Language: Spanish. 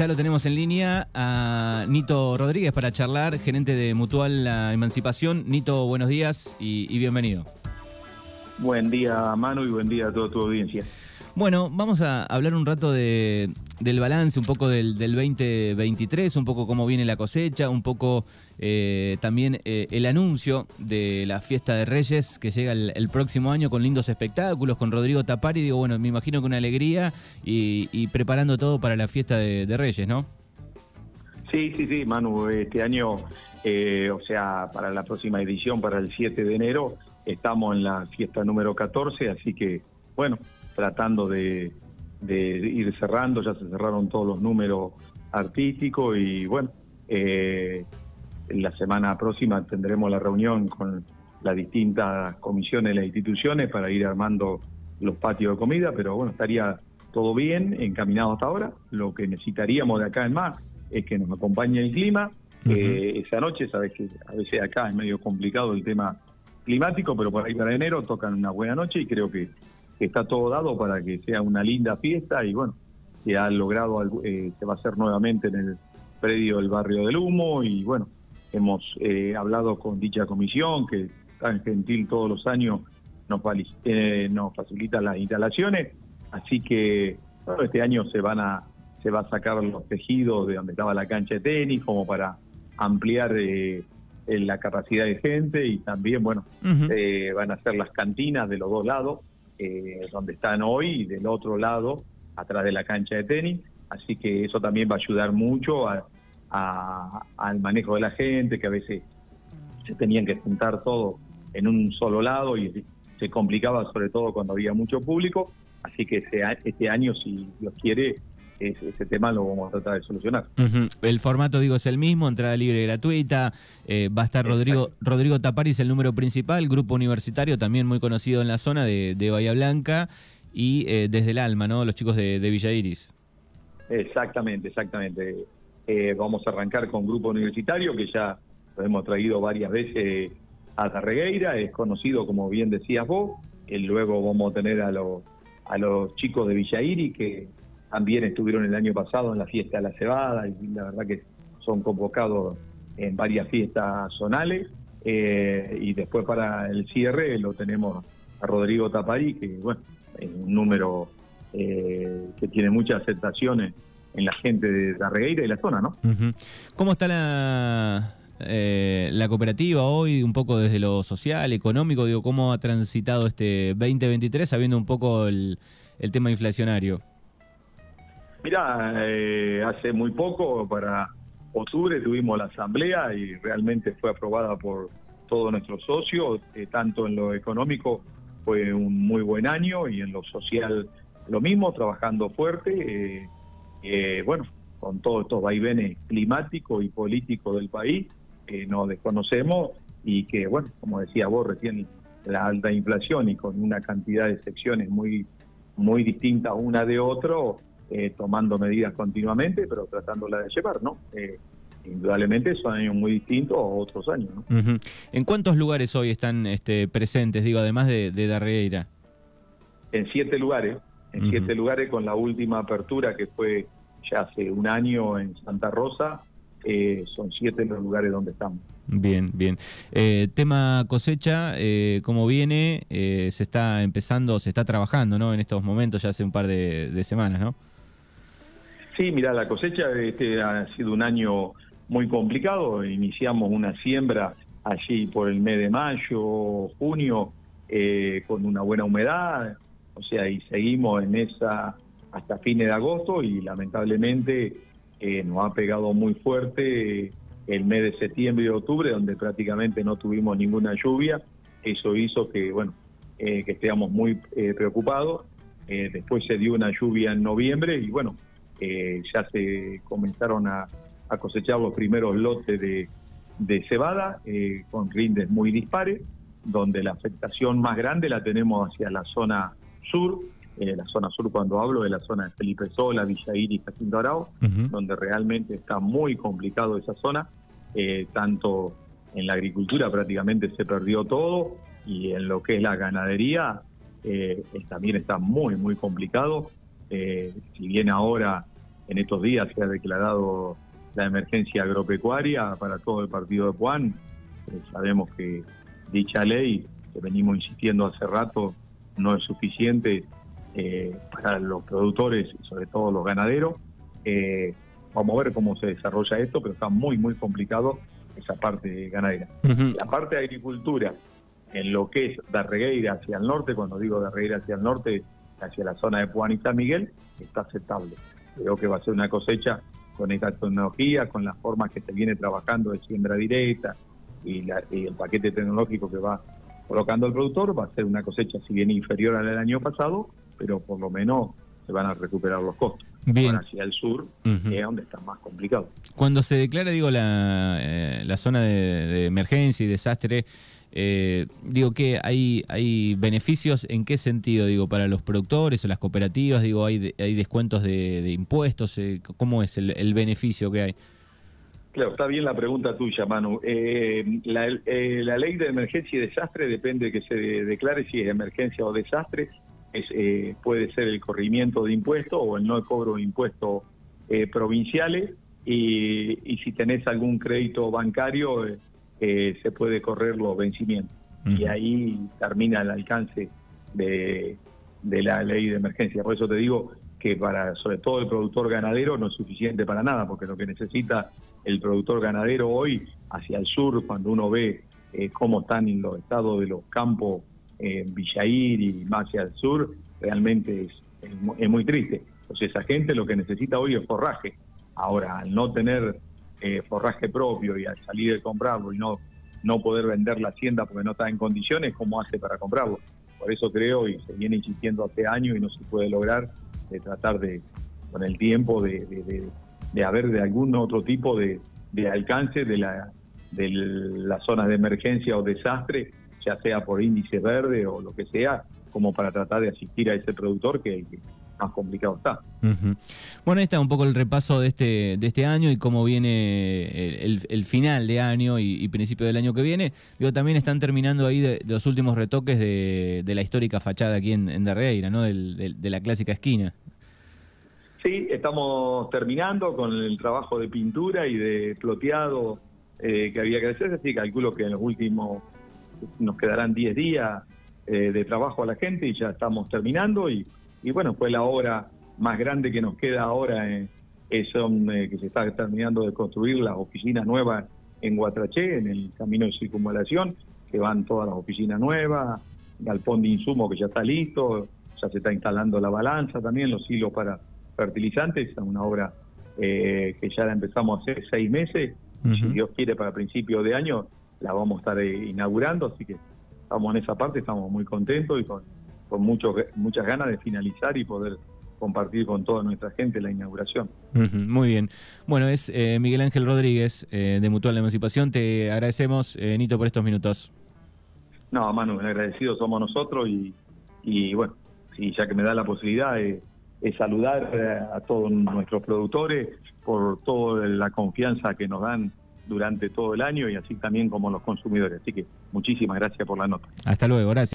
Ya lo tenemos en línea a Nito Rodríguez para charlar, gerente de Mutual Emancipación. Nito, buenos días y, y bienvenido. Buen día, Manu, y buen día a toda tu audiencia. Bueno, vamos a hablar un rato de, del balance, un poco del, del 2023, un poco cómo viene la cosecha, un poco eh, también eh, el anuncio de la fiesta de Reyes que llega el, el, próximo año con lindos espectáculos, con Rodrigo Tapari. Digo, bueno, me imagino que una alegría y, preparando todo para la fiesta de, de, Reyes, ¿no? Sí, sí, sí, Manu. Este año, eh, o sea, para la próxima edición, para el 7 de enero, estamos en la fiesta número 14, así que, bueno, tratando de, de, ir cerrando, ya se cerraron todos los números artísticos y bueno, eh, la semana próxima tendremos la reunión con las distintas comisiones de las instituciones para ir armando los patios de comida, pero bueno, estaría todo bien, encaminado hasta ahora. Lo que necesitaríamos de acá en más es que nos acompañe el clima. Uh -huh. eh, esa noche, sabes que a veces acá es medio complicado el tema climático, pero por ahí para enero tocan una buena noche y creo que que está todo dado para que sea una linda fiesta y bueno, se ha logrado, eh, se va a hacer nuevamente en el predio del barrio del Humo y bueno, hemos eh, hablado con dicha comisión que tan gentil todos los años nos, eh, nos facilita las instalaciones, así que bueno, este año se van a se va a sacar los tejidos de donde estaba la cancha de tenis como para ampliar eh, la capacidad de gente y también bueno uh -huh. van a ser las cantinas de los dos lados eh, donde están hoy y del otro lado, atrás de la cancha de tenis. Así que eso también va a ayudar mucho a, al manejo de la gente, que a veces se tenían que juntar todo en un solo lado y se complicaba sobre todo cuando había mucho público. Así que ese, este año, si Dios quiere, ese tema lo vamos a tratar de solucionar. Uh -huh. El formato, digo, es el mismo, entrada libre y gratuita. Eh, va a estar Rodrigo, Rodrigo Taparis, el número principal, grupo universitario también muy conocido en la zona de, de Bahía Blanca y eh, desde el alma, ¿no? Los chicos de, de Villa Iris. Exactamente, exactamente. Eh, vamos a arrancar con grupo universitario que ya lo hemos traído varias veces a Tarregueira, es conocido como bien decías vos. luego vamos a tener a los, a los chicos de Villa Iris que también estuvieron el año pasado en la fiesta de la cebada y la verdad que son convocados en varias fiestas zonales. Eh, y después para el cierre lo tenemos a Rodrigo Taparí, que bueno, es un número eh, que tiene muchas aceptaciones en la gente de la Regueira y la zona, ¿no? ¿Cómo está la, eh, la cooperativa hoy, un poco desde lo social, económico? Digo, ¿cómo ha transitado este 2023 sabiendo un poco el, el tema inflacionario? Eh, hace muy poco, para octubre, tuvimos la asamblea y realmente fue aprobada por todos nuestros socios, eh, tanto en lo económico fue un muy buen año y en lo social lo mismo, trabajando fuerte, eh, eh bueno, con todos estos vaivenes climáticos y políticos del país, que nos desconocemos y que, bueno, como decía vos recién, la alta inflación y con una cantidad de secciones muy, muy distintas una de otro, eh, tomando medidas continuamente, pero tratándola de llevar, ¿no? Eh, indudablemente son años muy distintos a otros años, ¿no? Uh -huh. ¿En cuántos lugares hoy están este, presentes, digo, además de, de Darreira? En siete lugares, en uh -huh. siete lugares con la última apertura que fue ya hace un año en Santa Rosa, eh, son siete los lugares donde estamos. Bien, bien. Eh, tema cosecha, eh, ¿cómo viene? Eh, se está empezando, se está trabajando, ¿no? En estos momentos, ya hace un par de, de semanas, ¿no? Sí, mira, la cosecha este ha sido un año muy complicado. Iniciamos una siembra allí por el mes de mayo, junio, eh, con una buena humedad, o sea, y seguimos en esa hasta fines de agosto y lamentablemente eh, nos ha pegado muy fuerte el mes de septiembre y octubre, donde prácticamente no tuvimos ninguna lluvia. Eso hizo que, bueno, eh, que estemos muy eh, preocupados. después se dio una lluvia en noviembre y, bueno, eh, ya se comenzaron a, a, cosechar los primeros lotes de, de cebada eh, con rindes muy dispares, donde la afectación más grande la tenemos hacia la zona sur, eh, la zona sur cuando hablo de la zona de Felipe Sola, Villa Iris, Jacinto Arao, uh -huh. donde realmente está muy complicado esa zona, eh, tanto en la agricultura prácticamente se perdió todo y en lo que es la ganadería también está muy, muy complicado. Si bien ahora en estos días se ha declarado la emergencia agropecuaria para todo el partido de Puan. Eh, sabemos que dicha ley, que venimos insistiendo hace rato, no es suficiente eh, para los productores y sobre todo los ganaderos. Eh, vamos a ver cómo se desarrolla esto, pero está muy, muy complicado esa parte ganadera. La parte de agricultura, en lo que es Darregueira hacia el norte, cuando digo Darregueira hacia el norte, hacia la zona de Puan y San Miguel, está aceptable. Creo que va a ser una cosecha con esta tecnología, con las formas que se viene trabajando de siembra directa y, el paquete tecnológico que va colocando el productor, va a ser una cosecha si bien inferior al del año pasado, pero por lo menos se van a recuperar los costos. Bien. hacia el sur, que es donde está más complicado. Cuando se declara, digo, la, eh, la zona de emergencia y desastre, eh, digo que hay, hay beneficios en qué sentido, digo, para los productores o las cooperativas, digo, hay, hay descuentos de, impuestos, eh, ¿cómo es el, beneficio que hay? Claro, está bien la pregunta tuya, Manu. Eh, la, ley de emergencia y desastre depende de que se declare si es emergencia o desastre. Es, puede ser el corrimiento de impuestos o el no cobro de impuestos provinciales. Y, y, si tenés algún crédito bancario, se puede correr los vencimientos. Y ahí termina el alcance de, la ley de emergencia. Por eso te digo que para sobre todo el productor ganadero no es suficiente para nada, porque lo que necesita el productor ganadero hoy hacia el sur, cuando uno ve eh, cómo están en los estados de los campos en Villair y más hacia el sur, realmente es, es, muy triste. Entonces esa gente lo que necesita hoy es forraje. Ahora, al no tener eh, forraje propio y al salir de comprarlo y no, no poder vender la hacienda porque no está en condiciones, ¿cómo hace para comprarlo? Por eso creo, y se viene insistiendo hace años y no se puede lograr, de tratar de, con el tiempo, de, de, haber de algún otro tipo de, alcance de, la, de las zonas de emergencia o desastre, ya sea por índice verde o lo que sea, como para tratar de asistir a ese productor que, que más complicado está. Bueno, ahí está un poco el repaso de este, de este año y cómo viene el, final de año y, principio del año que viene. Digo, también están terminando ahí de, los últimos retoques de, la histórica fachada aquí en, en Darreira, ¿no? de la clásica esquina. Sí, estamos terminando con el trabajo de pintura y de ploteado eh, que había que hacer, así calculo que en los últimos nos quedarán 10 días eh, de trabajo a la gente y ya estamos terminando y y bueno, fue la obra más grande que nos queda ahora, eh, es eh, que se está terminando de construir las oficinas nuevas en Guatraché, en el camino de circunvalación, que van todas las oficinas nuevas, galpón de insumo que ya está listo, ya se está instalando la balanza también, los hilos para fertilizantes, es una obra eh, que ya la empezamos hace seis meses, si Dios quiere para principios de año la vamos a estar inaugurando, así que estamos en esa parte, estamos muy contentos y con con mucho, muchas ganas de finalizar y poder compartir con toda nuestra gente la inauguración. muy bien. Bueno, es eh, Miguel Ángel Rodríguez eh, de Mutual Emancipación. Te agradecemos, eh, Nito, por estos minutos. No, Manu, agradecidos somos nosotros y, y bueno, sí, ya que me da la posibilidad de, saludar a todos nuestros productores por toda la confianza que nos dan durante todo el año y así también como los consumidores. Así que muchísimas gracias por la nota. Hasta luego, gracias.